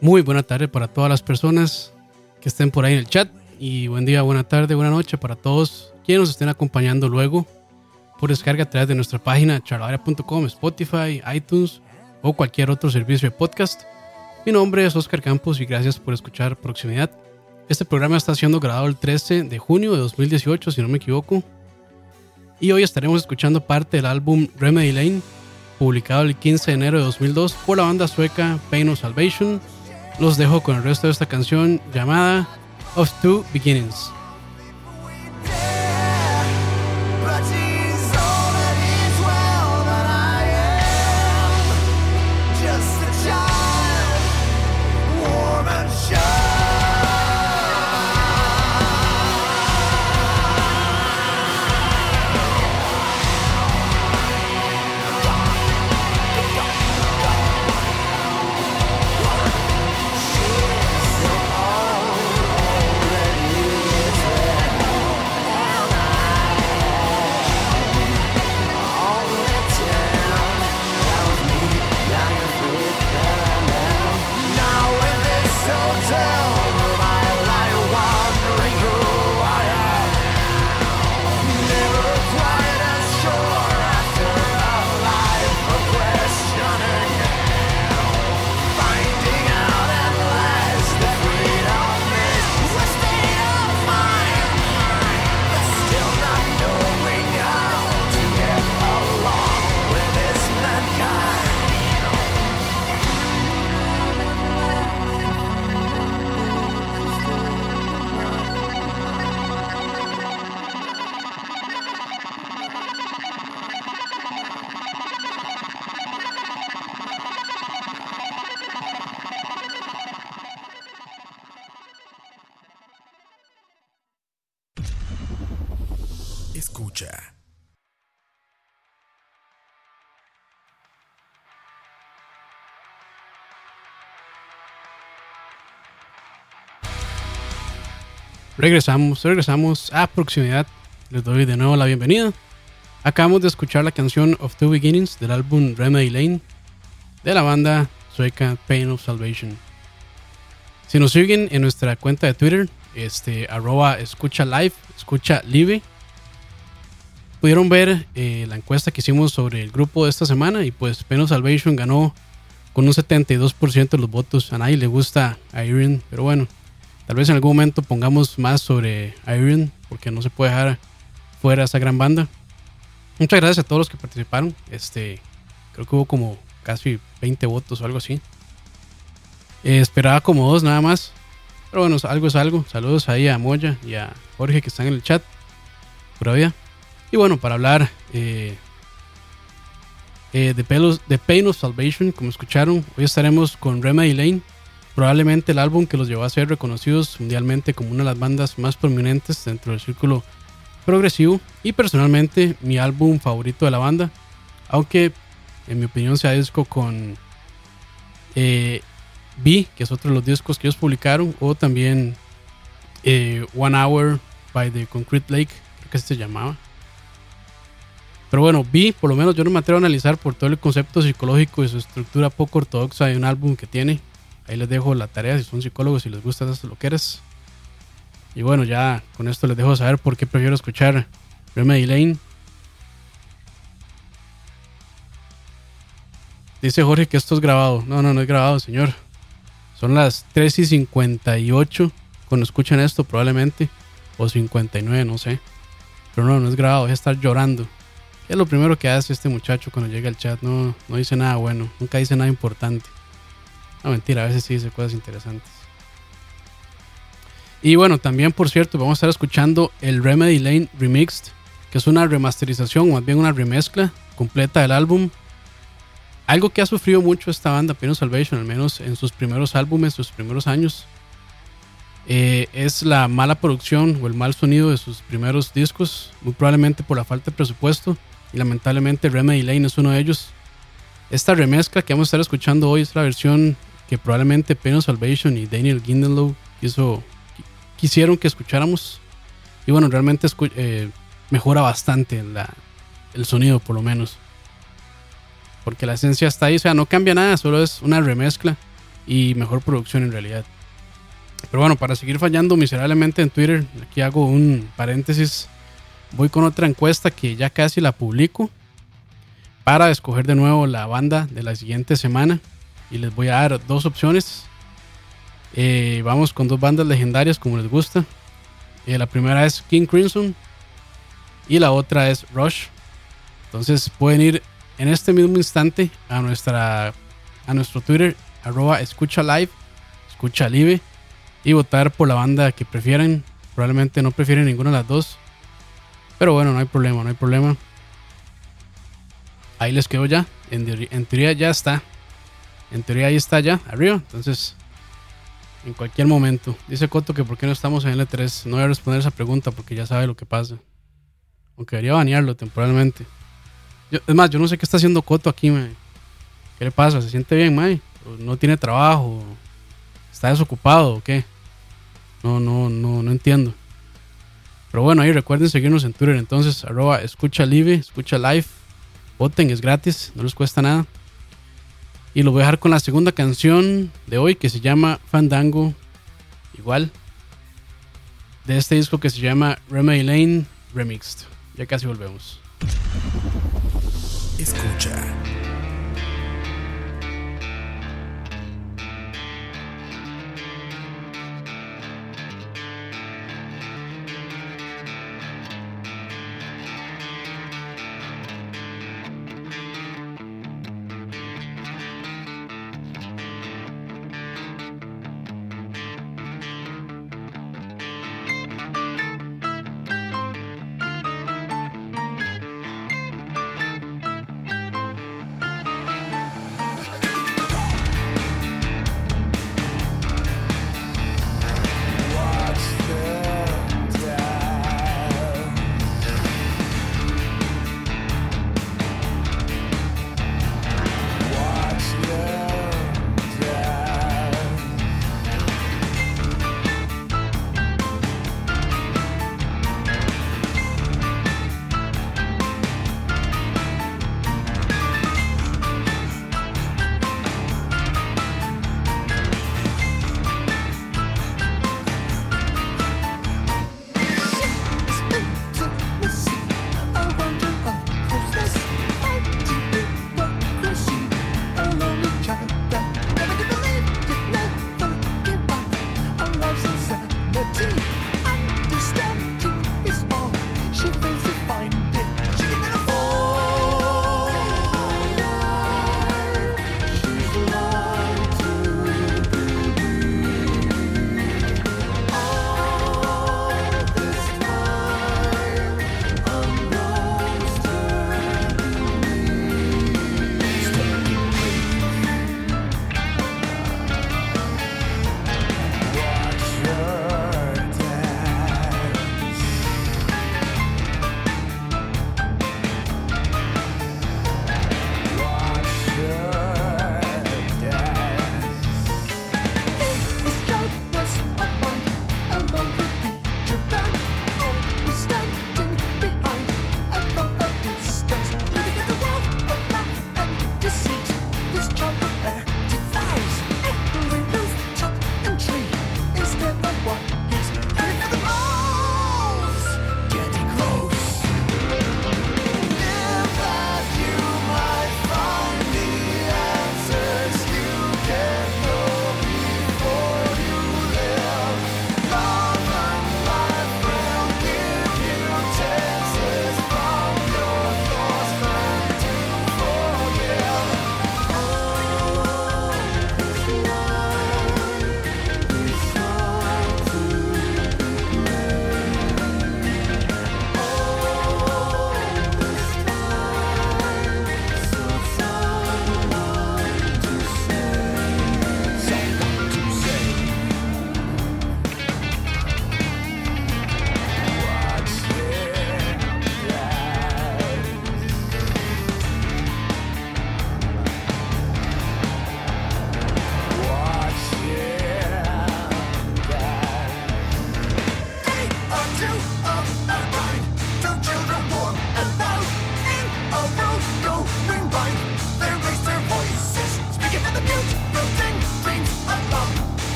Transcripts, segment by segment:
Muy buena tarde para todas las personas que estén por ahí en el chat. Y buen día, buena tarde, buena noche para todos quienes nos estén acompañando luego por descarga a través de nuestra página charlavaria.com, Spotify, iTunes o cualquier otro servicio de podcast. Mi nombre es Oscar Campos y gracias por escuchar Proximidad. Este programa está siendo grabado el 13 de junio de 2018, si no me equivoco. Y hoy estaremos escuchando parte del álbum Remedy Lane, publicado el 15 de enero de 2002 por la banda sueca Pain of Salvation. Los dejo con el resto de esta canción llamada Of Two Beginnings. Regresamos, regresamos a proximidad. Les doy de nuevo la bienvenida. Acabamos de escuchar la canción Of Two Beginnings del álbum Remedy Lane de la banda sueca Pain of Salvation. Si nos siguen en nuestra cuenta de Twitter, este, arroba escucha live, escucha live, pudieron ver eh, la encuesta que hicimos sobre el grupo de esta semana y pues Pain of Salvation ganó con un 72% de los votos. A nadie le gusta Iron, pero bueno, Tal vez en algún momento pongamos más sobre Iron, porque no se puede dejar fuera esa gran banda. Muchas gracias a todos los que participaron. Este, creo que hubo como casi 20 votos o algo así. Eh, esperaba como dos nada más. Pero bueno, algo es algo. Saludos ahí a Moya y a Jorge que están en el chat. Pura vida. Y bueno, para hablar eh, eh, de, pelos, de Pain of Salvation, como escucharon, hoy estaremos con Remedy Lane probablemente el álbum que los llevó a ser reconocidos mundialmente como una de las bandas más prominentes dentro del círculo progresivo y personalmente mi álbum favorito de la banda, aunque en mi opinión sea disco con eh, B, que es otro de los discos que ellos publicaron, o también eh, One Hour by the Concrete Lake, creo que así se llamaba. Pero bueno, B, por lo menos yo no me atrevo a analizar por todo el concepto psicológico y su estructura poco ortodoxa de un álbum que tiene. Ahí les dejo la tarea si son psicólogos y les gusta esas lo que eres. Y bueno, ya con esto les dejo saber por qué prefiero escuchar Remedy Lane. Dice Jorge que esto es grabado. No, no, no es grabado, señor. Son las 3 y 58 cuando escuchan esto, probablemente. O 59, no sé. Pero no, no es grabado, es estar llorando. ¿Qué es lo primero que hace este muchacho cuando llega al chat? No, no dice nada bueno, nunca dice nada importante. No, mentira, a veces sí dice cosas interesantes. Y bueno, también por cierto, vamos a estar escuchando el Remedy Lane Remixed, que es una remasterización, o más bien una remezcla completa del álbum. Algo que ha sufrido mucho esta banda, Pino Salvation, al menos en sus primeros álbumes, sus primeros años, eh, es la mala producción o el mal sonido de sus primeros discos, muy probablemente por la falta de presupuesto. Y lamentablemente Remedy Lane es uno de ellos. Esta remezcla que vamos a estar escuchando hoy es la versión que probablemente Pino Salvation y Daniel Gindelow hizo, quisieron que escucháramos. Y bueno, realmente eh, mejora bastante el sonido, por lo menos. Porque la esencia está ahí, o sea, no cambia nada, solo es una remezcla y mejor producción en realidad. Pero bueno, para seguir fallando miserablemente en Twitter, aquí hago un paréntesis. Voy con otra encuesta que ya casi la publico para escoger de nuevo la banda de la siguiente semana. Y les voy a dar dos opciones. Eh, vamos con dos bandas legendarias como les gusta. Eh, la primera es King Crimson y la otra es Rush. Entonces pueden ir en este mismo instante a nuestra a nuestro Twitter arroba escucha live, escucha live y votar por la banda que prefieran. Probablemente no prefieren ninguna de las dos. Pero bueno, no hay problema, no hay problema. Ahí les quedó ya. En, en teoría ya está. En teoría ahí está ya, arriba. Entonces, en cualquier momento. Dice Coto que por qué no estamos en L3. No voy a responder esa pregunta porque ya sabe lo que pasa. Aunque debería banearlo temporalmente. es más, yo no sé qué está haciendo Coto aquí, man. ¿Qué le pasa? ¿Se siente bien, man? ¿No tiene trabajo? ¿Está desocupado o qué? No, no, no, no entiendo. Pero bueno, ahí recuerden seguirnos en Twitter entonces, arroba escucha live, escucha live. Voten, es gratis, no les cuesta nada. Y lo voy a dejar con la segunda canción de hoy que se llama Fandango. Igual. De este disco que se llama Remedy Lane Remixed. Ya casi volvemos. Escucha.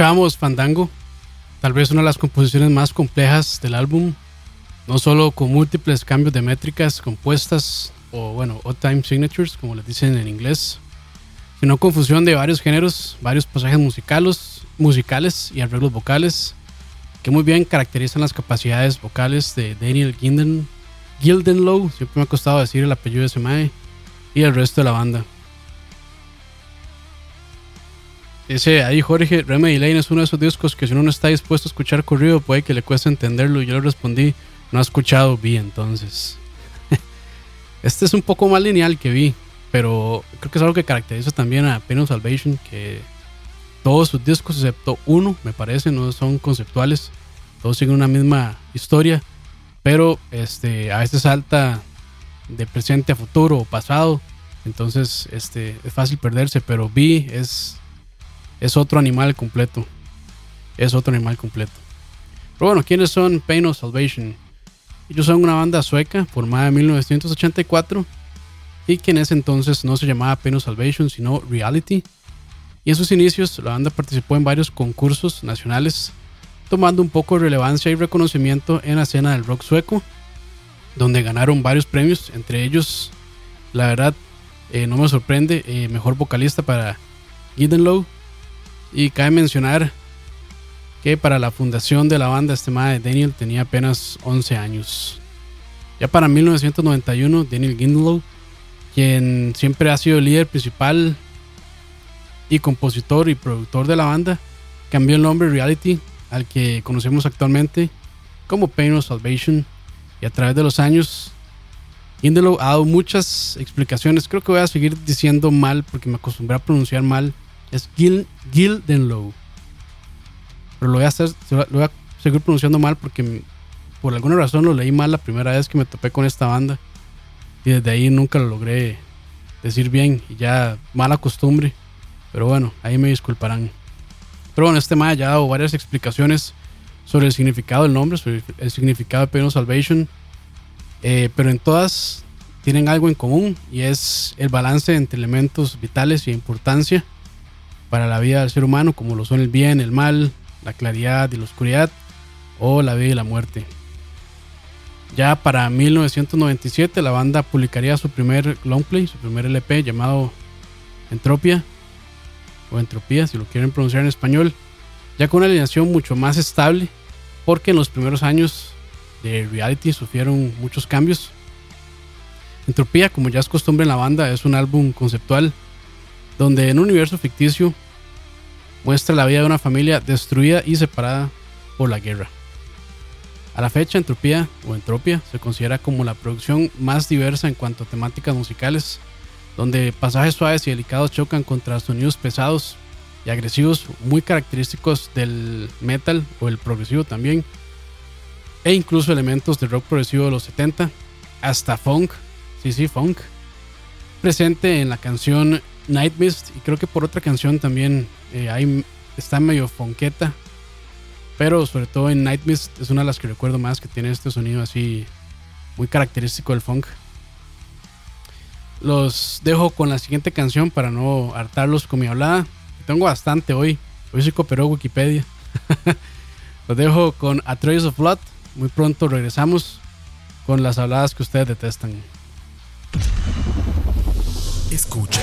Escuchábamos Fandango, tal vez una de las composiciones más complejas del álbum, no solo con múltiples cambios de métricas compuestas o bueno, odd time signatures, como les dicen en inglés, sino confusión de varios géneros, varios pasajes musicales, musicales y arreglos vocales que muy bien caracterizan las capacidades vocales de Daniel Gilden, Gildenlow, siempre me ha costado decir el apellido de ese mae, y el resto de la banda. Dice ahí Jorge, Remedy Lane es uno de esos discos que si uno no está dispuesto a escuchar corrido puede que le cueste entenderlo. Yo le respondí, no ha escuchado Vi entonces. este es un poco más lineal que Vi, pero creo que es algo que caracteriza también a Pain of Salvation, que todos sus discos, excepto uno, me parece, no son conceptuales. Todos siguen una misma historia, pero este, a veces salta de presente a futuro o pasado. Entonces este, es fácil perderse, pero Vi es es otro animal completo. Es otro animal completo. Pero bueno, ¿quiénes son Pain of Salvation? Ellos son una banda sueca formada en 1984 y que en ese entonces no se llamaba Pain of Salvation, sino Reality. Y en sus inicios la banda participó en varios concursos nacionales, tomando un poco de relevancia y reconocimiento en la escena del rock sueco, donde ganaron varios premios, entre ellos, la verdad, eh, no me sorprende, eh, mejor vocalista para Low y cabe mencionar que para la fundación de la banda este de Daniel tenía apenas 11 años. Ya para 1991, Daniel Gindlow, quien siempre ha sido el líder principal y compositor y productor de la banda, cambió el nombre Reality al que conocemos actualmente como Pain of Salvation y a través de los años Gindlow ha dado muchas explicaciones. Creo que voy a seguir diciendo mal porque me acostumbré a pronunciar mal es Gil, Gildenlow. Pero lo voy, a hacer, lo voy a seguir pronunciando mal porque por alguna razón lo leí mal la primera vez que me topé con esta banda. Y desde ahí nunca lo logré decir bien. Y ya mala costumbre. Pero bueno, ahí me disculparán. Pero bueno, este tema ya ha dado varias explicaciones sobre el significado del nombre, sobre el significado de Pain Salvation. Eh, pero en todas tienen algo en común y es el balance entre elementos vitales y importancia para la vida del ser humano, como lo son el bien, el mal, la claridad y la oscuridad, o la vida y la muerte. Ya para 1997 la banda publicaría su primer longplay, su primer LP llamado Entropia, o Entropía si lo quieren pronunciar en español, ya con una alineación mucho más estable, porque en los primeros años de reality sufrieron muchos cambios. Entropía, como ya es costumbre en la banda, es un álbum conceptual donde en un universo ficticio muestra la vida de una familia destruida y separada por la guerra. A la fecha, Entropía o Entropia se considera como la producción más diversa en cuanto a temáticas musicales, donde pasajes suaves y delicados chocan contra sonidos pesados y agresivos muy característicos del metal o el progresivo también, e incluso elementos de rock progresivo de los 70, hasta funk, sí, sí, funk, presente en la canción Night Mist y creo que por otra canción también eh, está medio fonqueta. Pero sobre todo en Night Mist es una de las que recuerdo más que tiene este sonido así muy característico del funk. Los dejo con la siguiente canción para no hartarlos con mi hablada. Tengo bastante hoy. Hoy se cooperó Wikipedia. Los dejo con A Trace of Blood. Muy pronto regresamos con las habladas que ustedes detestan. Escucha.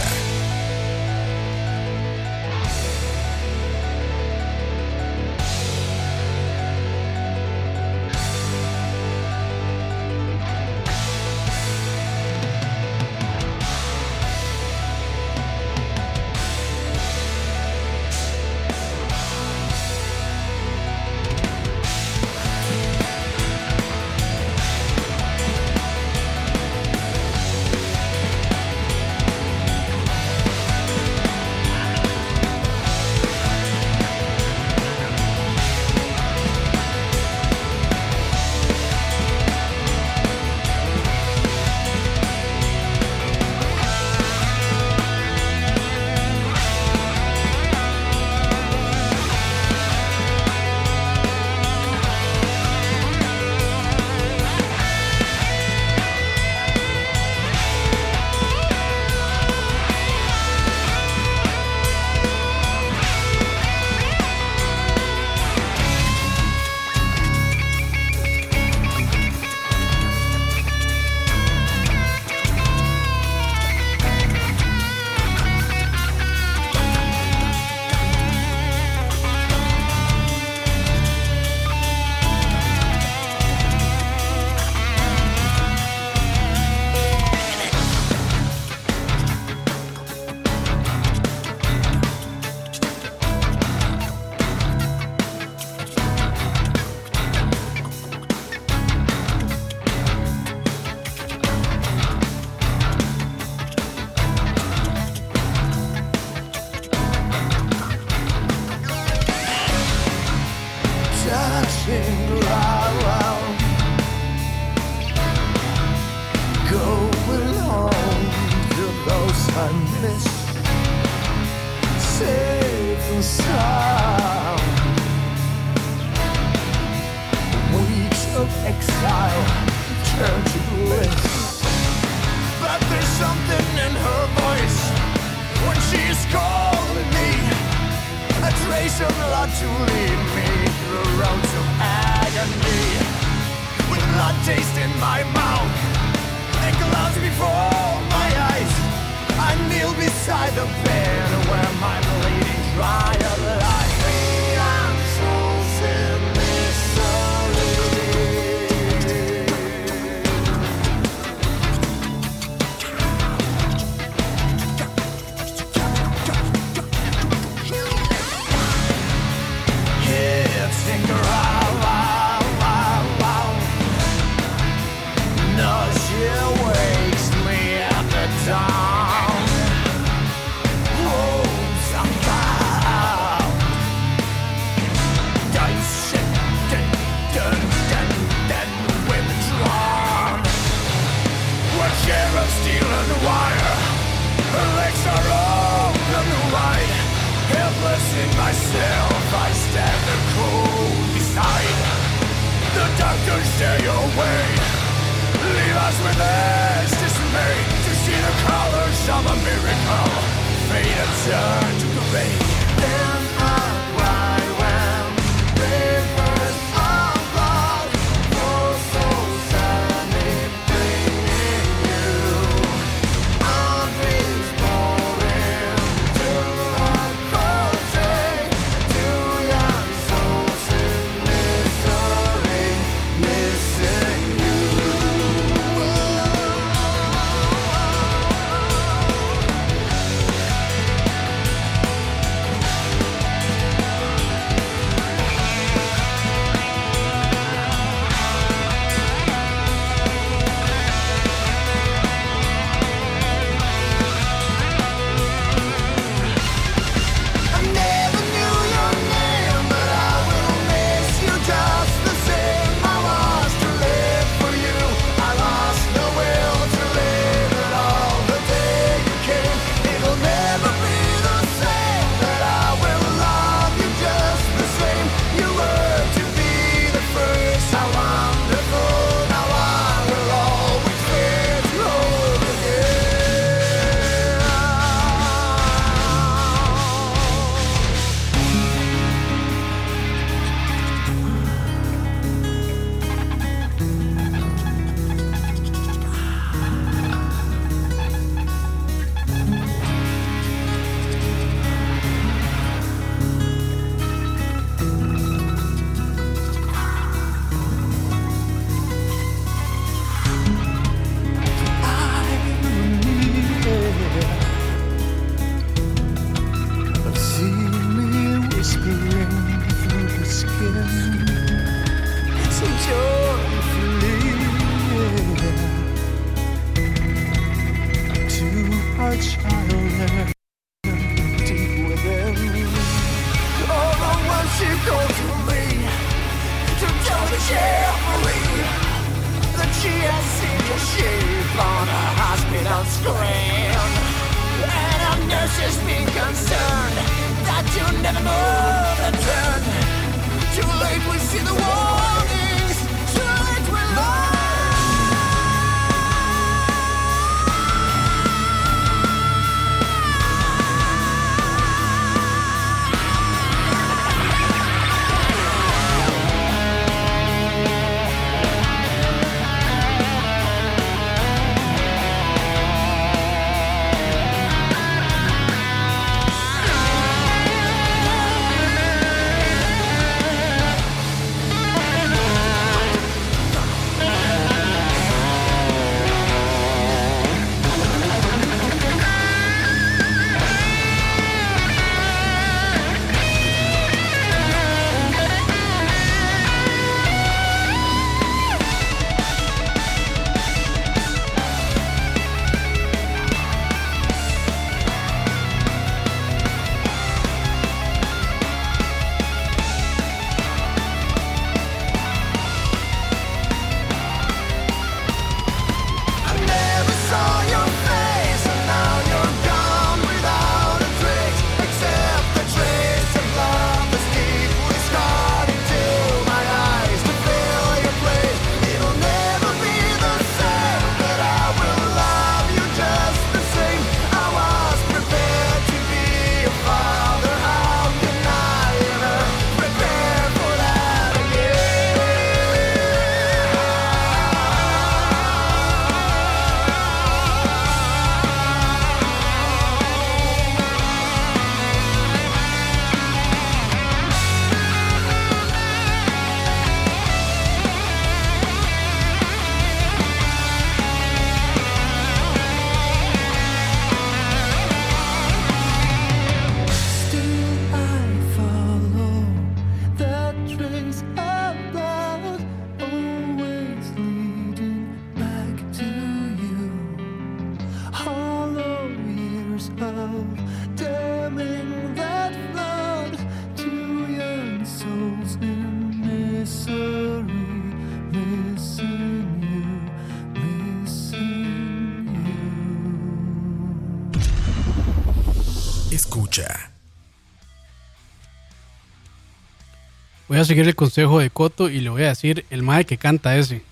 Voy a seguir el consejo de Coto y le voy a decir el mae que canta ese.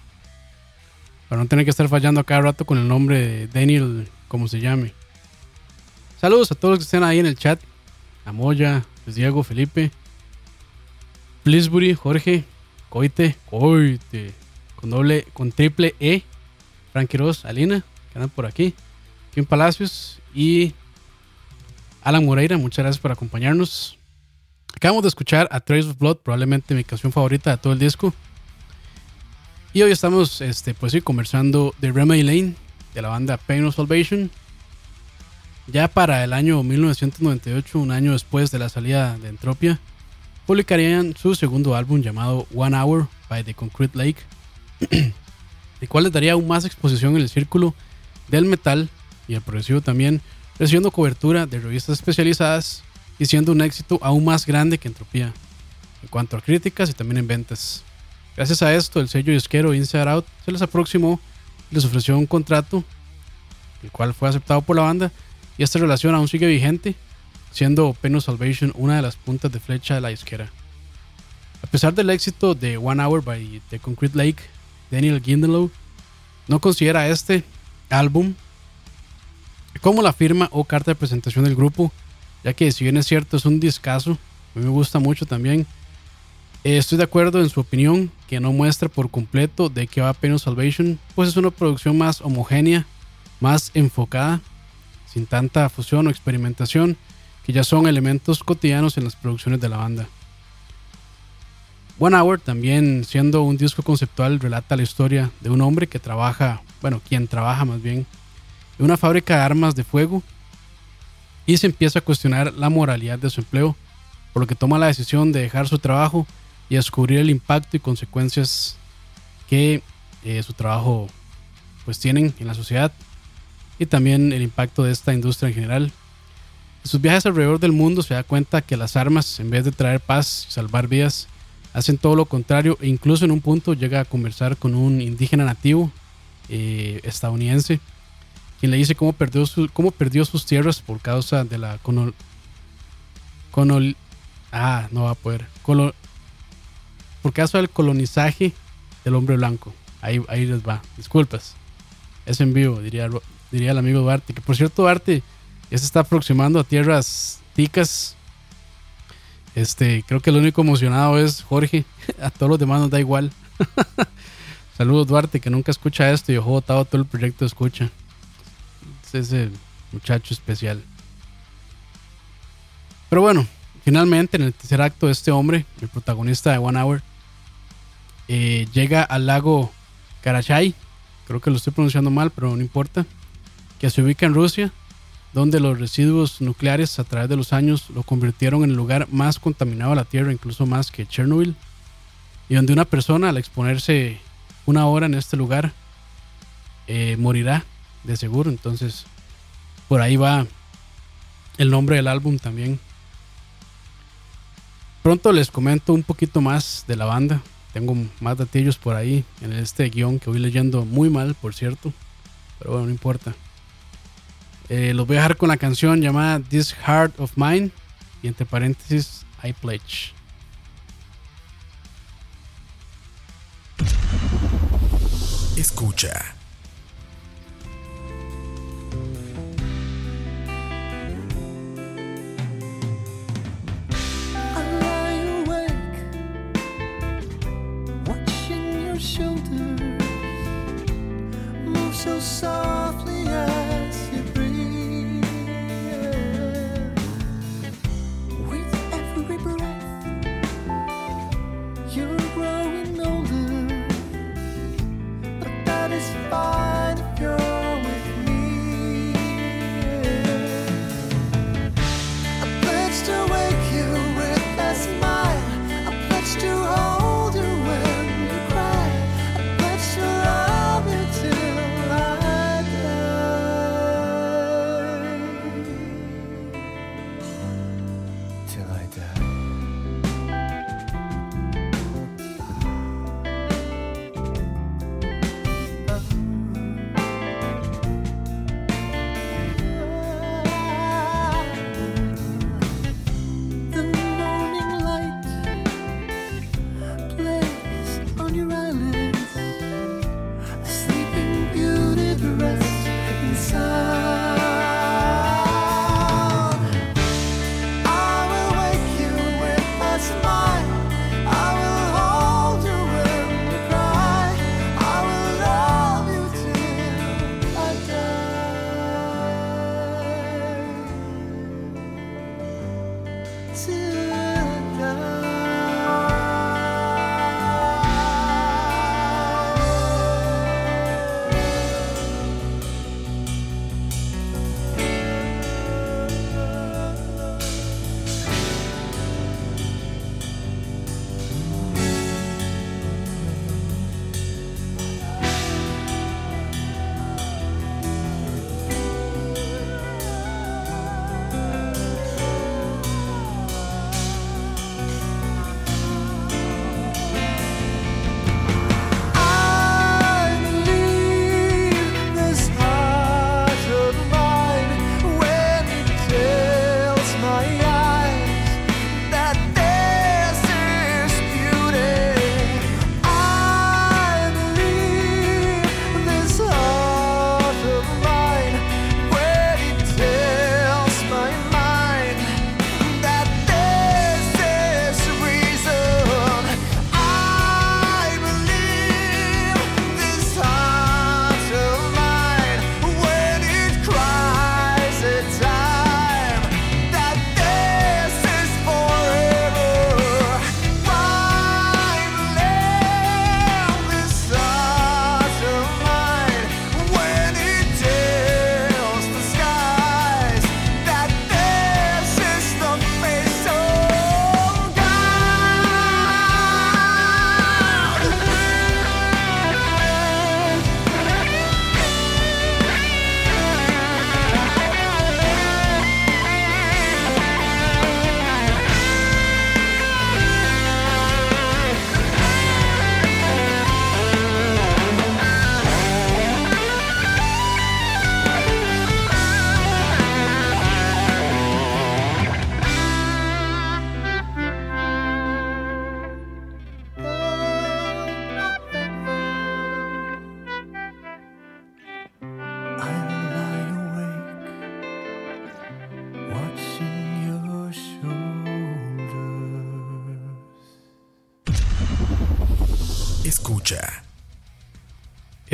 Para no tener que estar fallando cada rato con el nombre de Daniel, como se llame. Saludos a todos los que estén ahí en el chat. A Moya, Luis Diego, Felipe, Blisbury, Jorge, Coite, Coite, con doble, con triple E, Frankie Ross, Alina, que andan por aquí, Kim Palacios y Alan Moreira, muchas gracias por acompañarnos. Acabamos de escuchar a Trace of Blood, probablemente mi canción favorita de todo el disco. Y hoy estamos, este, pues sí, conversando de Remedy Lane, de la banda Pain of Salvation. Ya para el año 1998, un año después de la salida de Entropia, publicarían su segundo álbum llamado One Hour by the Concrete Lake, el cual les daría aún más exposición en el círculo del metal y el progresivo también, recibiendo cobertura de revistas especializadas y siendo un éxito aún más grande que Entropía, en cuanto a críticas y también en ventas. Gracias a esto, el sello disquero Inside Out se les aproximó y les ofreció un contrato, el cual fue aceptado por la banda, y esta relación aún sigue vigente, siendo Pen of Salvation una de las puntas de flecha de la disquera. A pesar del éxito de One Hour by The Concrete Lake, Daniel Gindelow no considera este álbum como la firma o carta de presentación del grupo, ya que si bien es cierto es un discazo, a mí me gusta mucho también, eh, estoy de acuerdo en su opinión que no muestra por completo de qué va Pen of Salvation, pues es una producción más homogénea, más enfocada, sin tanta fusión o experimentación, que ya son elementos cotidianos en las producciones de la banda. One Hour, también siendo un disco conceptual, relata la historia de un hombre que trabaja, bueno, quien trabaja más bien, en una fábrica de armas de fuego y se empieza a cuestionar la moralidad de su empleo, por lo que toma la decisión de dejar su trabajo y descubrir el impacto y consecuencias que eh, su trabajo pues tienen en la sociedad y también el impacto de esta industria en general. En sus viajes alrededor del mundo se da cuenta que las armas, en vez de traer paz y salvar vidas, hacen todo lo contrario e incluso en un punto llega a conversar con un indígena nativo eh, estadounidense, quien le dice cómo perdió, cómo perdió sus tierras por causa de la colon, colon- ah, no va a poder, Colo- por causa del colonizaje del hombre blanco. Ahí, ahí les va, disculpas. Es en vivo, diría, diría el amigo Duarte. Que por cierto, Duarte ya se está aproximando a tierras ticas. Este, creo que el único emocionado es Jorge. A todos los demás nos da igual. Saludos, Duarte, que nunca escucha esto y botado todo el proyecto escucha. Es ese muchacho especial. Pero bueno, finalmente en el tercer acto, este hombre, el protagonista de One Hour, eh, llega al lago Karachay. Creo que lo estoy pronunciando mal, pero no importa. Que se ubica en Rusia, donde los residuos nucleares a través de los años lo convirtieron en el lugar más contaminado de la Tierra, incluso más que Chernobyl. Y donde una persona al exponerse una hora en este lugar eh, morirá de seguro. Entonces, por ahí va el nombre del álbum también. Pronto les comento un poquito más de la banda. Tengo más datillos por ahí en este guion que voy leyendo muy mal, por cierto. Pero bueno, no importa. Eh, los voy a dejar con la canción llamada This Heart of Mine y entre paréntesis I Pledge. Escucha. So softly as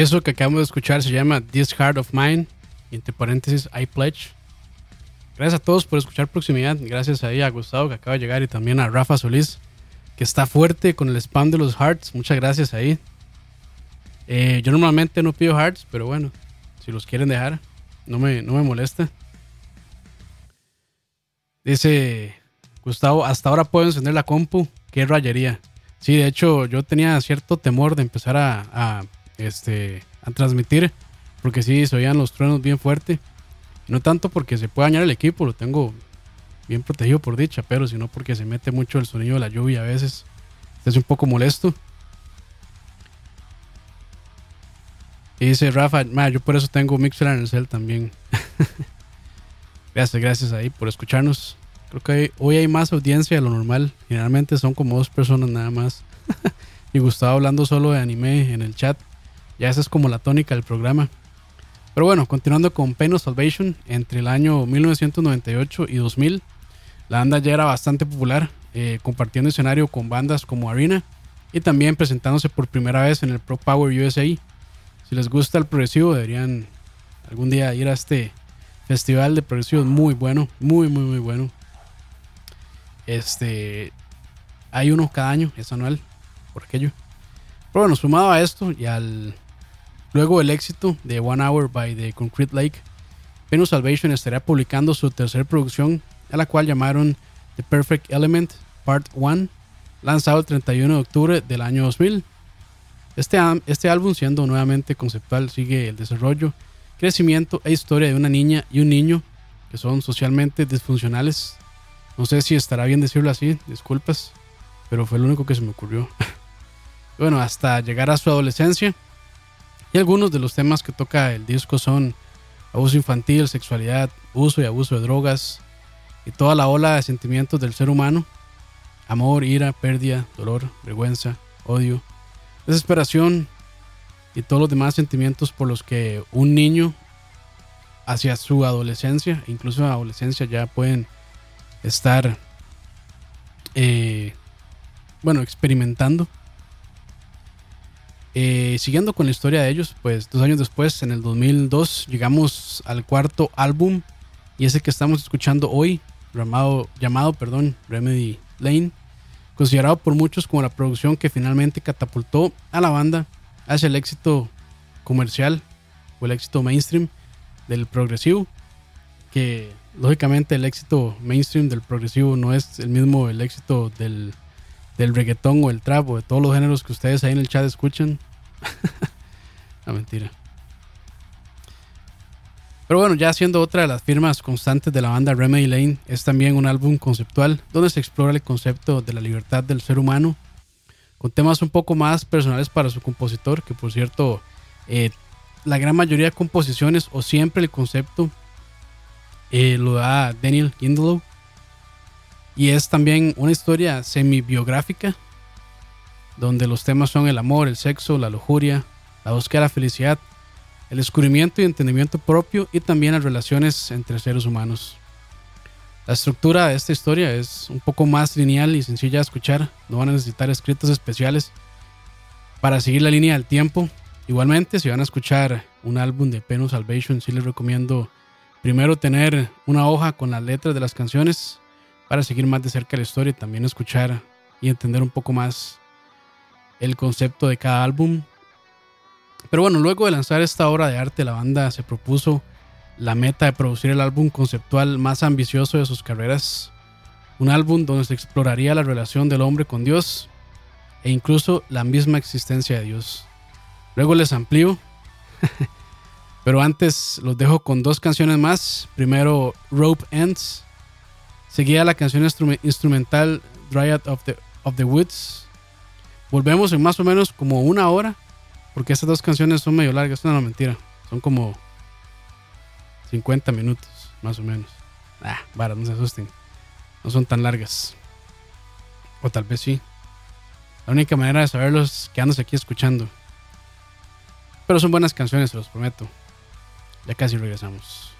Eso que acabamos de escuchar se llama This Heart of Mine. Y entre paréntesis, I Pledge. Gracias a todos por escuchar Proximidad. Gracias ahí a Gustavo que acaba de llegar y también a Rafa Solís que está fuerte con el spam de los hearts. Muchas gracias ahí. Eh, yo normalmente no pido hearts, pero bueno, si los quieren dejar, no me, no me molesta. Dice Gustavo, hasta ahora puedo encender la compu. Qué rayería. Sí, de hecho, yo tenía cierto temor de empezar a, a, este, a transmitir, porque sí, se oían los truenos bien fuerte. No tanto porque se puede dañar el equipo, lo tengo bien protegido por dicha, pero sino porque se mete mucho el sonido de la lluvia a veces. Es un poco molesto. Y dice Rafa, "Ma, yo por eso tengo Mixer en el cel también. gracias, gracias ahí por escucharnos. Creo que hoy hay más audiencia de lo normal. Generalmente son como dos personas nada más. y Gustavo hablando solo de anime en el chat. Ya esa es como la tónica del programa. Pero bueno, continuando con Pain Salvation, entre el año 1998 y 2000, la banda ya era bastante popular, eh, compartiendo escenario con bandas como Arena y también presentándose por primera vez en el Pro Power USA. Si les gusta el progresivo, deberían algún día ir a este festival de progresivo, es muy bueno, muy, muy, muy bueno. Este, hay uno cada año, es anual, por aquello. Pero bueno, sumado a esto y al luego del éxito de One Hour by the Concrete Lake, Penus Salvation estaría publicando su tercera producción, a la cual llamaron The Perfect Element Part 1, lanzado el 31 de octubre del año 2000. Este, este álbum, siendo nuevamente conceptual, sigue el desarrollo, crecimiento e historia de una niña y un niño que son socialmente disfuncionales. No sé si estará bien decirlo así, disculpas, pero fue lo único que se me ocurrió. bueno, hasta llegar a su adolescencia. Y algunos de los temas que toca el disco son abuso infantil, sexualidad, uso y abuso de drogas y toda la ola de sentimientos del ser humano. Amor, ira, pérdida, dolor, vergüenza, odio, desesperación y todos los demás sentimientos por los que un niño hacia su adolescencia, incluso adolescencia ya pueden estar, eh, bueno, experimentando. Eh, siguiendo con la historia de ellos, pues dos años después, en el 2002, llegamos al cuarto álbum y ese que estamos escuchando hoy, llamado, llamado perdón, Remedy Lane, considerado por muchos como la producción que finalmente catapultó a la banda hacia el éxito comercial o el éxito mainstream del progresivo, que lógicamente el éxito mainstream del progresivo no es el mismo el éxito del, del reggaetón o el trap o de todos los géneros que ustedes ahí en el chat escuchan. la mentira. Pero bueno, ya siendo otra de las firmas constantes de la banda Remedy Lane, es también un álbum conceptual donde se explora el concepto de la libertad del ser humano, con temas un poco más personales para su compositor, que por cierto, eh, la gran mayoría de composiciones o siempre el concepto eh, lo da Daniel Kindlow. Y es también una historia semi-biográfica, donde los temas son el amor, el sexo, la lujuria, la búsqueda de la felicidad, el descubrimiento y entendimiento propio y también las relaciones entre seres humanos. La estructura de esta historia es un poco más lineal y sencilla de escuchar, no van a necesitar escritos especiales para seguir la línea del tiempo. Igualmente, si van a escuchar un álbum de Penal Salvation, sí les recomiendo primero tener una hoja con las letras de las canciones para seguir más de cerca la historia y también escuchar y entender un poco más el concepto de cada álbum. Pero bueno, luego de lanzar esta obra de arte, la banda se propuso la meta de producir el álbum conceptual más ambicioso de sus carreras. Un álbum donde se exploraría la relación del hombre con Dios e incluso la misma existencia de Dios. Luego les amplío. Pero antes los dejo con dos canciones más. Primero Rope Ends. Seguida la canción instru- instrumental Dryad of the, of the Woods. Volvemos en más o menos como una hora. Porque estas dos canciones son medio largas. No, no, mentira. Son como 50 minutos, más o menos. Ah, varas, no se asusten. No son tan largas. O tal vez sí. La única manera de saberlos es quedándose aquí escuchando. Pero son buenas canciones, se los prometo. Ya casi regresamos.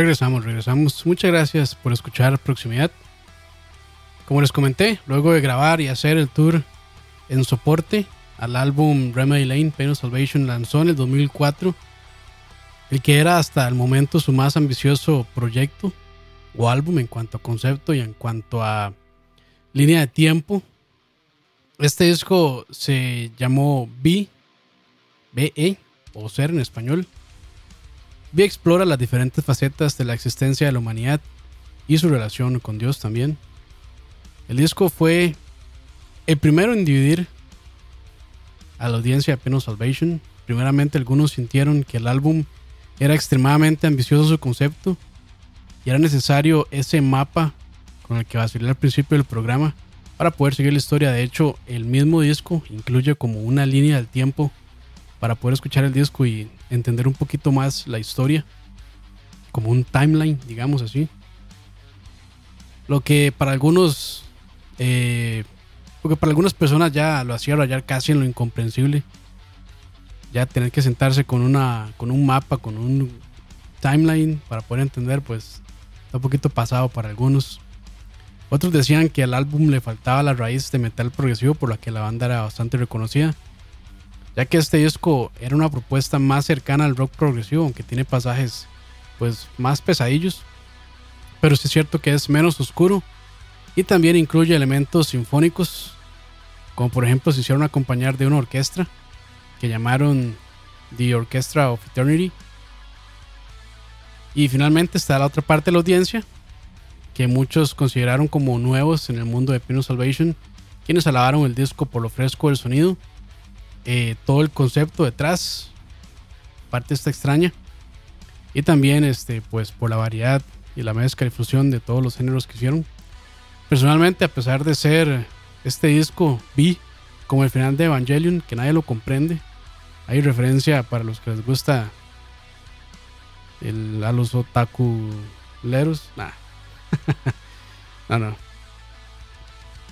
Regresamos, regresamos. Muchas gracias por escuchar Proximidad. como les comenté, luego de grabar y hacer el tour en soporte al álbum Remedy Lane, Pain of Salvation, lanzó en el 2004 el que era hasta el momento su más ambicioso proyecto o álbum en cuanto a concepto y en cuanto a línea de tiempo. Este disco se llamó B, BE o Ser en español. B explora las diferentes facetas de la existencia de la humanidad y su relación con Dios también. El disco fue el primero en dividir a la audiencia de Penal Salvation. Primeramente algunos sintieron que el álbum era extremadamente ambicioso su concepto y era necesario ese mapa con el que va a salir al principio del programa para poder seguir la historia. De hecho, el mismo disco incluye como una línea del tiempo para poder escuchar el disco y entender un poquito más la historia, como un timeline, digamos así. Lo que para algunos eh, porque para algunas personas ya lo hacía rayar casi en lo incomprensible. Ya tener que sentarse con, una, con un mapa, con un timeline para poder entender, pues está un poquito pasado para algunos. Otros decían que al álbum le faltaba la raíz de metal progresivo por la que la banda era bastante reconocida. Ya que este disco era una propuesta más cercana al rock progresivo, aunque tiene pasajes pues más pesadillos. Pero sí es cierto que es menos oscuro y también incluye elementos sinfónicos, como por ejemplo se hicieron acompañar de una orquesta que llamaron The Orchestra of Eternity. Y finalmente está la otra parte de la audiencia, que muchos consideraron como nuevos en el mundo de Pino Salvation, quienes alabaron el disco por lo fresco del sonido, eh, todo el concepto detrás, parte esta extraña, y también este, pues, por la variedad y la mezcla y fusión de todos los géneros que hicieron. Personalmente, a pesar de ser este disco, vi como el final de Evangelion, que nadie lo comprende. Hay referencia para los que les gusta el, a los otakuleros. Nah. no, no.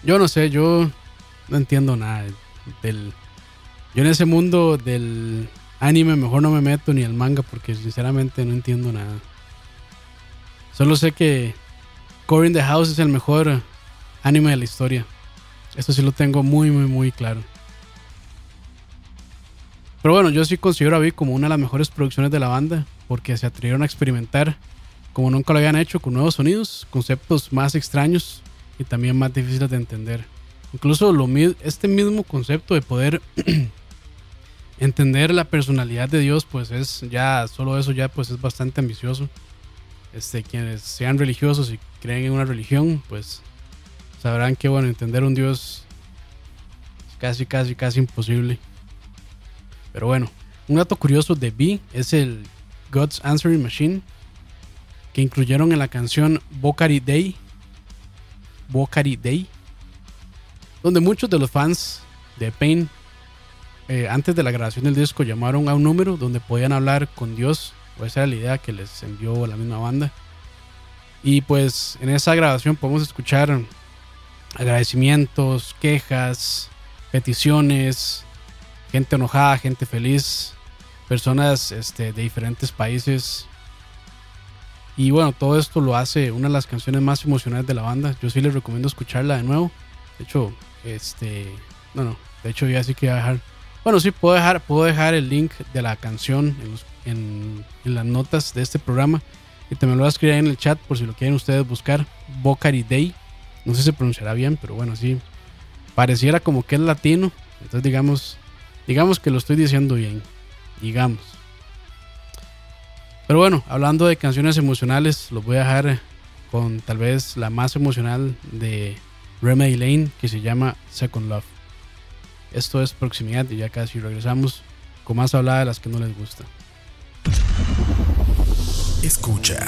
Yo no sé, yo no entiendo nada del. Yo en ese mundo del anime mejor no me meto ni al manga porque sinceramente no entiendo nada. Solo sé que Core in the House es el mejor anime de la historia. Eso sí lo tengo muy, muy, muy claro. Pero bueno, yo sí considero a Vi como una de las mejores producciones de la banda porque se atrevieron a experimentar como nunca lo habían hecho con nuevos sonidos, conceptos más extraños y también más difíciles de entender. Incluso lo, este mismo concepto de poder entender la personalidad de Dios, pues es ya, solo eso ya pues es bastante ambicioso. Este, quienes sean religiosos y creen en una religión, pues sabrán que bueno, entender un Dios es casi, casi, casi imposible. Pero bueno, un dato curioso de B es el God's Answering Machine que incluyeron en la canción Bokari Day. Bokari Day. Donde muchos de los fans de Pain eh, antes de la grabación del disco llamaron a un número donde podían hablar con Dios. O esa era la idea que les envió la misma banda. Y pues en esa grabación podemos escuchar agradecimientos, quejas, peticiones, gente enojada, gente feliz, personas este, de diferentes países. Y bueno, todo esto lo hace una de las canciones más emocionales de la banda. Yo sí les recomiendo escucharla de nuevo. De hecho, este, no, no, de hecho ya sí que voy a dejar. Bueno, sí puedo dejar, puedo dejar el link de la canción en, las notas de este programa. Y también lo voy a escribir en el chat por si lo quieren ustedes buscar. Bocari Day no sé si se pronunciará bien, pero bueno, sí. Pareciera como que es latino. Entonces digamos, digamos que lo estoy diciendo bien. Digamos. Pero bueno, hablando de canciones emocionales, los voy a dejar con tal vez la más emocional de Remedy Lane, que se llama Second Love. Esto es proximidad y ya casi regresamos con más hablada de las que no les gusta. Escucha.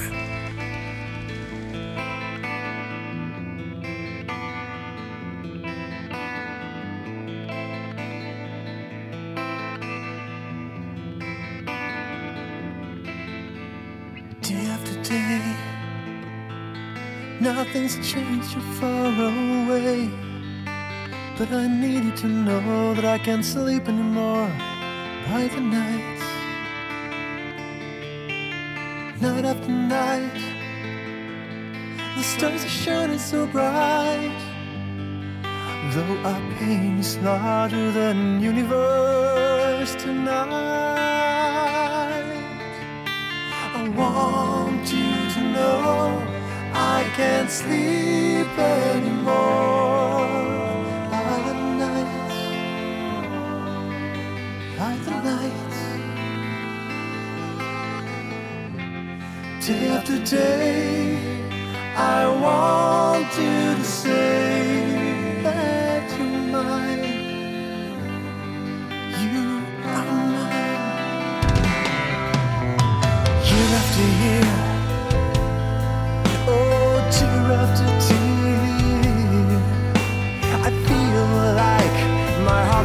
Nothing's changed, you're far away. But I needed to know that I can't sleep anymore by the night. Night after night, the stars are shining so bright. Though our pain is larger than universe tonight, I want you to know I can't sleep anymore. Nights, day after day, I want you to say that you're mine. You are mine. Year after year, oh, tear after tear, I feel like my heart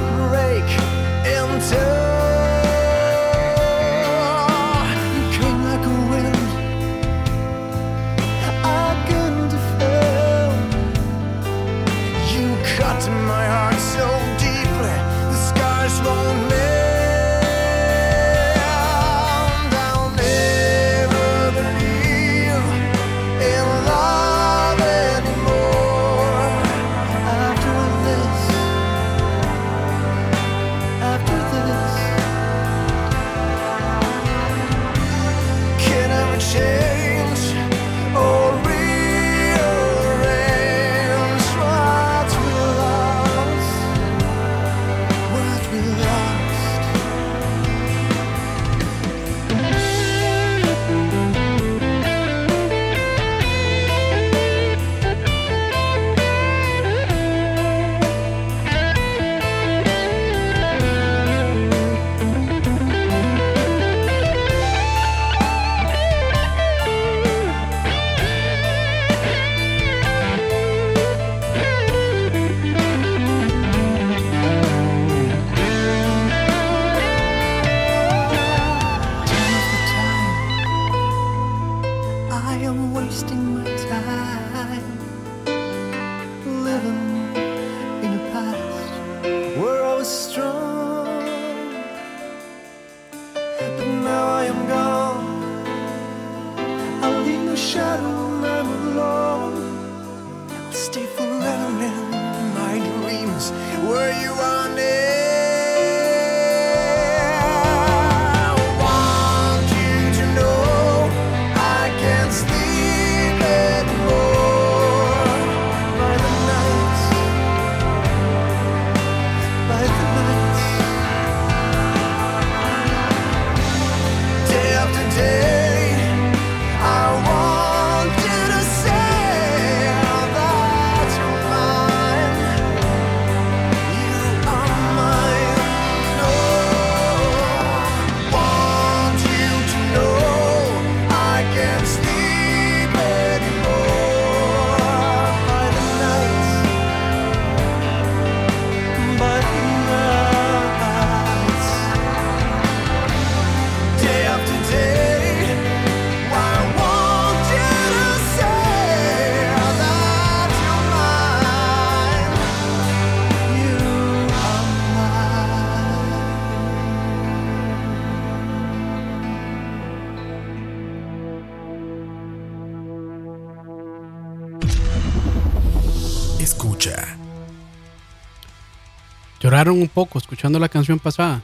Un poco escuchando la canción pasada.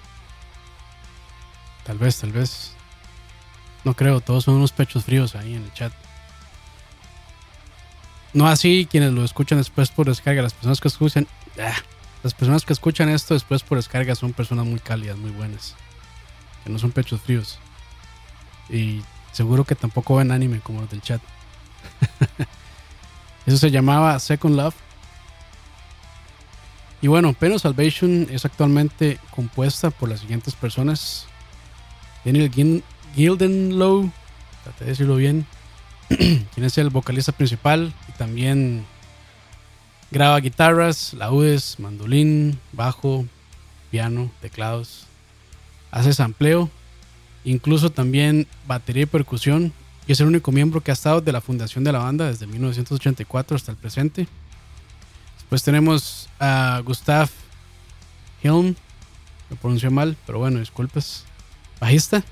Tal vez, tal vez. No creo, todos son unos pechos fríos ahí en el chat. No así quienes lo escuchan después por descarga. Las personas que escuchan. ah, las personas que escuchan esto después por descarga son personas muy cálidas, muy buenas. Que no son pechos fríos. Y seguro que tampoco ven anime como los del chat. Eso se llamaba Second Love. Y bueno, Pen of Salvation es actualmente compuesta por las siguientes personas. Daniel Gildenlow, traté de decirlo bien, quien es el vocalista principal y también graba guitarras, laudes, mandolín, bajo, piano, teclados, hace sampleo, incluso también batería y percusión y es el único miembro que ha estado de la fundación de la banda desde 1984 hasta el presente. Después tenemos a Gustav Hilm, lo pronunció mal, pero bueno, disculpas. Bajista.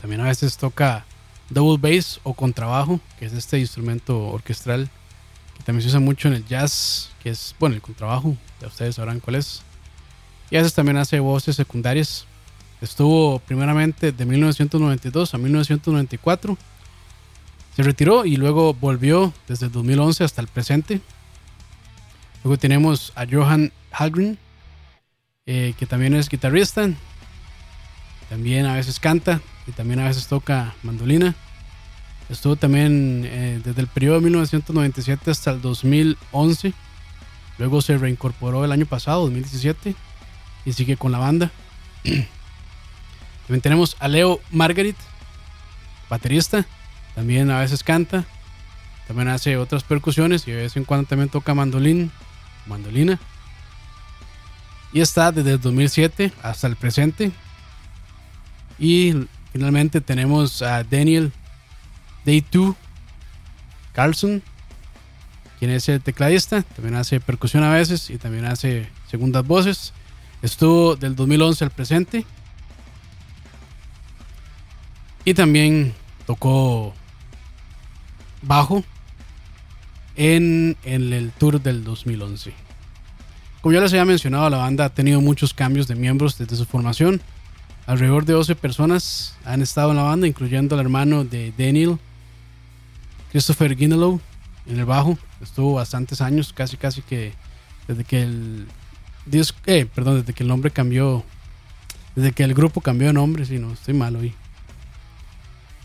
También a veces toca double bass o contrabajo, que es este instrumento orquestral que también se usa mucho en el jazz, que es, bueno, el contrabajo, ya ustedes sabrán cuál es. Y a veces también hace voces secundarias. Estuvo primeramente de 1992 a 1994. Se retiró y luego volvió desde el 2011 hasta el presente. Luego tenemos a Johan Hallgren, eh, que también es guitarrista. También a veces canta y también a veces toca mandolina. Estuvo también eh, desde el periodo de 1997 hasta el 2011. Luego se reincorporó el año pasado, 2017, y sigue con la banda. también tenemos a Leo Margaret, baterista. También a veces canta. También hace otras percusiones y de vez en cuando también toca mandolín, mandolina. Y está desde el 2007 hasta el presente. Y finalmente tenemos a Daniel Day 2 Carlson, quien es el tecladista, también hace percusión a veces y también hace segundas voces. Estuvo del 2011 al presente. Y también tocó bajo en, en, el tour del 2011. Como ya les había mencionado, la banda ha tenido muchos cambios de miembros desde su formación. Alrededor de 12 personas han estado en la banda, incluyendo al hermano de Daniel, Christopher Ginelow, en el bajo. Estuvo bastantes años, casi casi que desde que el disco, eh, perdón, desde que el nombre cambió, desde que el grupo cambió de nombre, si no, estoy mal hoy.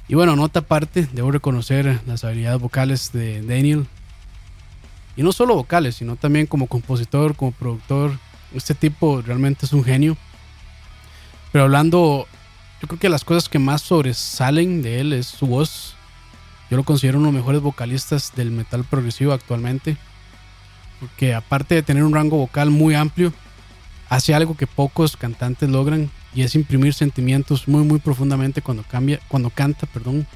Y bueno, nota aparte, debo reconocer las habilidades vocales de Daniel. Y no solo vocales, sino también como compositor, como productor. Este tipo realmente es un genio. Pero hablando, yo creo que las cosas que más sobresalen de él es su voz. Yo lo considero uno de los mejores vocalistas del metal progresivo actualmente. Porque aparte de tener un rango vocal muy amplio, hace algo que pocos cantantes logran y es imprimir sentimientos muy muy profundamente cuando cambia, cuando canta, perdón.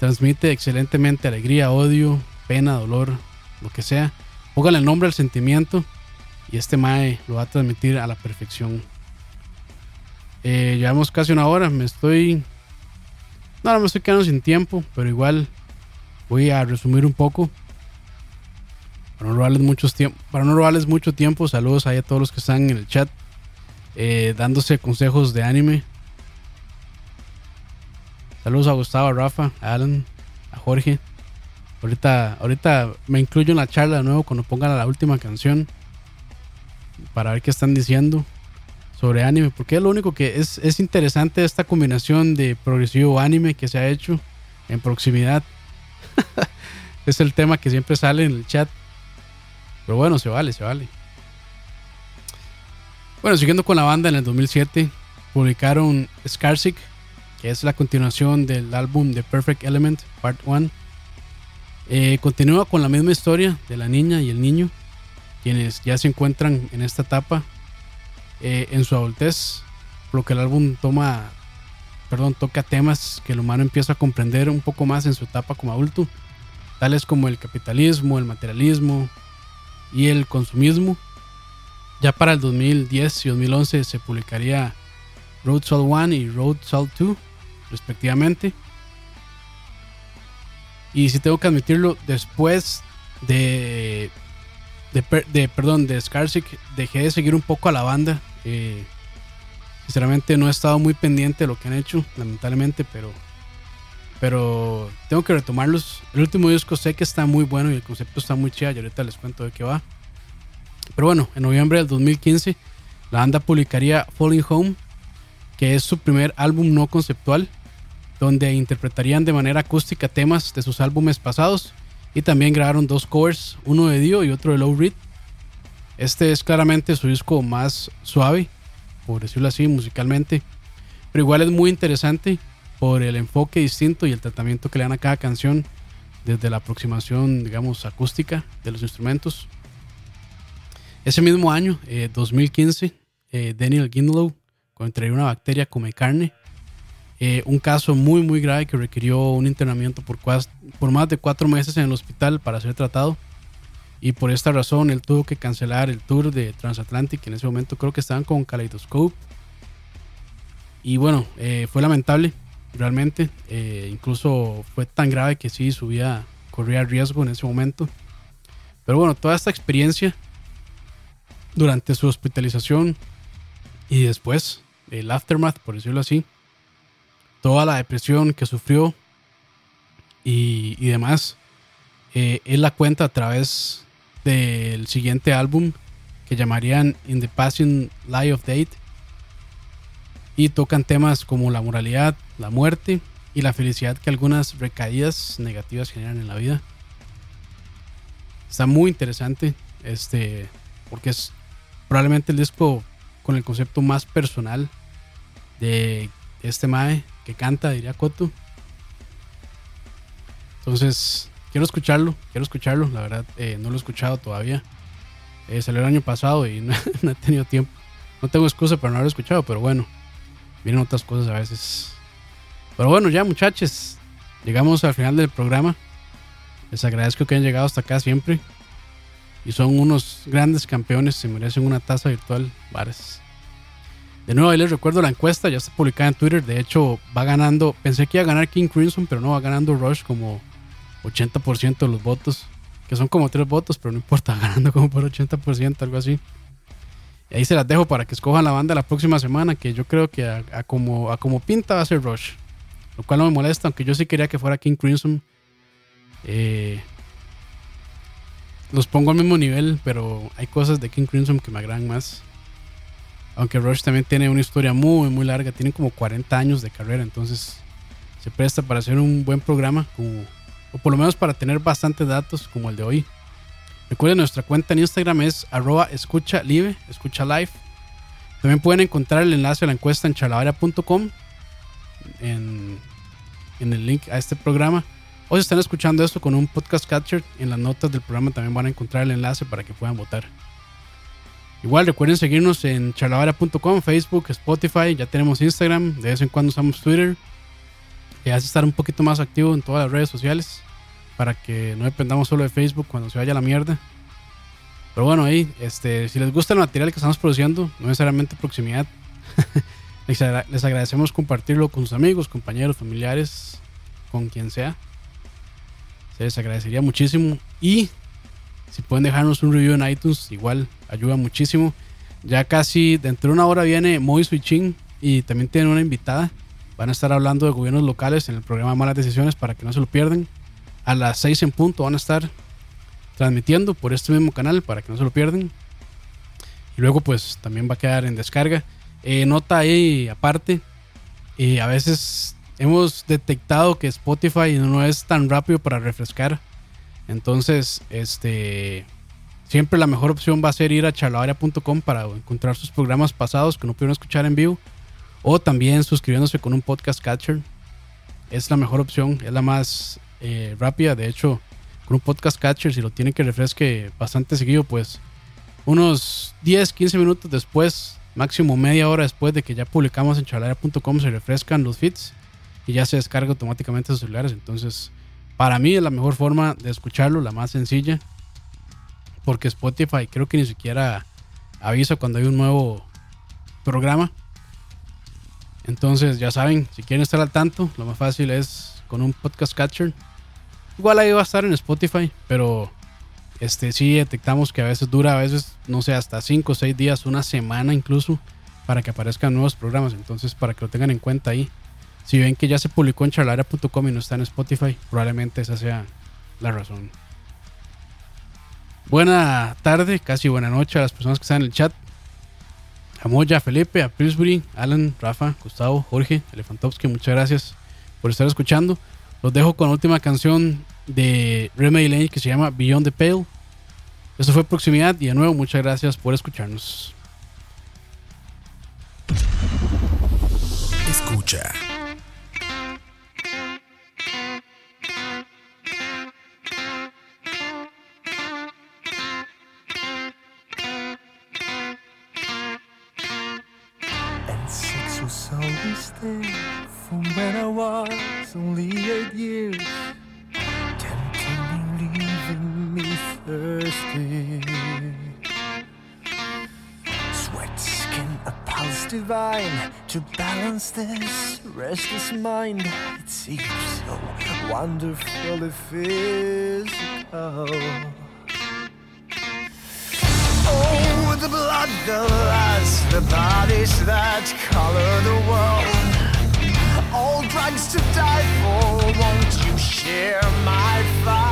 Transmite excelentemente alegría, odio, pena, dolor, lo que sea. Póngale el nombre al sentimiento y este mae lo va a transmitir a la perfección. Eh, llevamos casi una hora, me estoy no, no me estoy quedando sin tiempo, pero igual voy a resumir un poco. Para no robarles, muchos para no robarles mucho tiempo, saludos ahí a todos los que están en el chat eh, dándose consejos de anime. Saludos a Gustavo, a Rafa, a Alan, a Jorge. Ahorita, ahorita me incluyo en la charla de nuevo cuando pongan la última canción para ver qué están diciendo sobre anime, porque es lo único que es, es interesante esta combinación de progresivo anime que se ha hecho en proximidad. es el tema que siempre sale en el chat. Pero bueno, se vale, se vale. Bueno, siguiendo con la banda, en el 2007 publicaron Scarsic, que es la continuación del álbum The Perfect Element, Part 1. Eh, continúa con la misma historia de la niña y el niño, quienes ya se encuentran en esta etapa eh, en su adultez, por lo que el álbum toma, perdón, toca temas que el humano empieza a comprender un poco más en su etapa como adulto, tales como el capitalismo, el materialismo y el consumismo. Ya para el 2010 y 2011 se publicaría Road Soul 1 y Road Soul 2, respectivamente. Y si tengo que admitirlo, después de, de, perdón, de Scarsic, dejé de seguir un poco a la banda. Eh, sinceramente no he estado muy pendiente de lo que han hecho, lamentablemente, pero, pero tengo que retomarlos. El último disco sé que está muy bueno y el concepto está muy chido y ahorita les cuento de qué va. Pero bueno, en noviembre del 2015 la banda publicaría Falling Home, que es su primer álbum no conceptual, donde interpretarían de manera acústica temas de sus álbumes pasados y también grabaron dos covers, uno de Dio y otro de Low Reed. Este es claramente su disco más suave, por decirlo así, musicalmente, pero igual es muy interesante por el enfoque distinto y el tratamiento que le dan a cada canción desde la aproximación, digamos, acústica de los instrumentos. Ese mismo año, 2015, eh, Daniel Gindlow contrajo una bacteria come carne. Eh, un caso muy, muy grave que requirió un internamiento por, por más de cuatro meses en el hospital para ser tratado. Y por esta razón él tuvo que cancelar el tour de Transatlantic. En ese momento creo que estaban con Kaleidoscope. Y bueno, eh, fue lamentable, realmente. incluso fue tan grave que sí, su vida corría riesgo en ese momento. Pero bueno, toda esta experiencia durante su hospitalización y después, el aftermath, por decirlo así, toda la depresión que sufrió y, y demás, eh, él la cuenta a través del siguiente álbum que llamarían In the Passing Light of Date y tocan temas como la moralidad, la muerte y la felicidad que algunas recaídas negativas generan en la vida. Está muy interesante este porque es probablemente el disco con el concepto más personal de este mae que canta, diría Coto. Entonces, quiero escucharlo, quiero escucharlo, la verdad eh, no lo he escuchado todavía. Eh, salió el año pasado y no, he tenido tiempo. No tengo excusa para no haberlo escuchado, pero bueno, vienen otras cosas a veces. Pero bueno, ya muchachos, llegamos al final del programa. Les agradezco que hayan llegado hasta acá siempre. Y son unos grandes campeones, se merecen una taza virtual, Vares. De nuevo, ahí les recuerdo la encuesta, ya está publicada en Twitter. De hecho, va ganando, pensé que iba a ganar King Crimson, pero no, va ganando Rush como 80% de los votos. Que son como 3 votos, pero no importa, ganando como por 80%, algo así. Y ahí se las dejo para que escojan la banda la próxima semana, que yo creo que a, a como, a como pinta va a ser Rush. Lo cual no me molesta, aunque yo sí quería que fuera King Crimson. Eh, los pongo al mismo nivel, pero hay cosas de King Crimson que me agradan más. Aunque Rush también tiene una historia muy, muy larga. Tiene como 40 años de carrera, entonces se presta para hacer un buen programa, o por lo menos para tener bastantes datos como el de hoy. Recuerden, nuestra cuenta en Instagram es arroba escucha live, escucha live. También pueden encontrar el enlace a la encuesta en charlavaria.com en, en el link a este programa. O si están escuchando esto con un podcast catcher, en las notas del programa también van a encontrar el enlace para que puedan votar. Igual recuerden seguirnos en charlavara.com, Facebook, Spotify, ya tenemos Instagram, de vez en cuando usamos Twitter. Y hace estar un poquito más activo en todas las redes sociales para que no dependamos solo de Facebook cuando se vaya la mierda. Pero bueno, ahí, este, si les gusta el material que estamos produciendo, no necesariamente proximidad, les agradecemos compartirlo con sus amigos, compañeros, familiares, con quien sea. Se les agradecería muchísimo. Y si pueden dejarnos un review en iTunes, igual ayuda muchísimo. Ya casi dentro de una hora viene Moy y también tienen una invitada. Van a estar hablando de gobiernos locales en el programa Malas Decisiones para que no se lo pierdan. A las 6 en punto van a estar transmitiendo por este mismo canal para que no se lo pierdan. Y luego pues también va a quedar en descarga. Eh, nota ahí aparte, eh, a veces hemos detectado que Spotify no es tan rápido para refrescar. Entonces, este siempre la mejor opción va a ser ir a charlavaria.com para encontrar sus programas pasados que no pudieron escuchar en vivo. O también suscribiéndose con un podcast catcher. Es la mejor opción, es la más eh, rápida. De hecho, con un podcast catcher, si lo tiene que refresque bastante seguido, pues unos 10, 15 minutos después, máximo media hora después de que ya publicamos en charlavaria.com, se refrescan los feeds y ya se descarga automáticamente sus celulares. Entonces, para mí es la mejor forma de escucharlo, la más sencilla. Porque Spotify creo que ni siquiera avisa cuando hay un nuevo programa. Entonces, ya saben, si quieren estar al tanto, lo más fácil es con un podcast catcher. Igual ahí va a estar en Spotify, pero este sí detectamos que a veces dura, a veces, no sé, hasta 5 o 6 días, una semana incluso, para que aparezcan nuevos programas. Entonces, para que lo tengan en cuenta ahí. Si ven que ya se publicó en charlara.com y no está en Spotify, probablemente esa sea la razón. Buena tarde, casi buena noche a las personas que están en el chat. A Moya, Felipe, a Pillsbury, Alan, Rafa, Gustavo, Jorge, Elefantovsky, muchas gracias por estar escuchando. Los dejo con la última canción de Remedy Lane que se llama Beyond the Pale. Eso fue Proximidad y de nuevo muchas gracias por escucharnos. Escucha. against this restless mind It seems so wonderfully physical. Oh, the blood the lies, the bodies that color the world. All drugs to die for, won't you share my fire?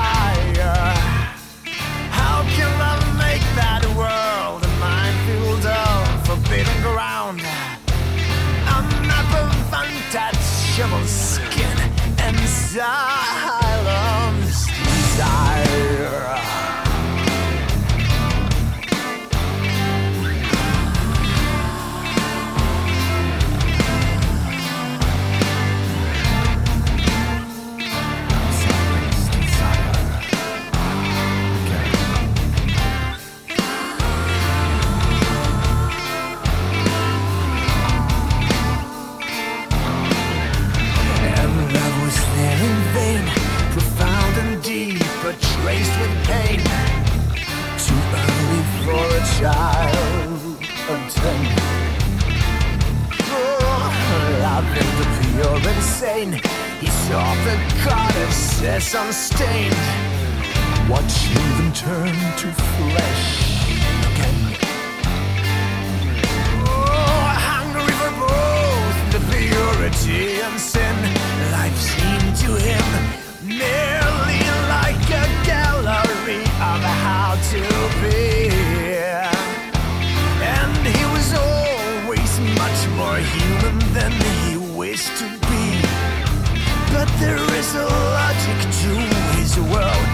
shovel skin and side. a child the oh, pure he saw the goddesses unstained, them turn to flesh again. Oh, both the purity and sin, life seemed to him mere. to be. But there is a logic to his world.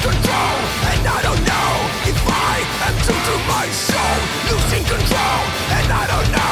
control And I don't know if I am true to my soul. Losing control and I don't know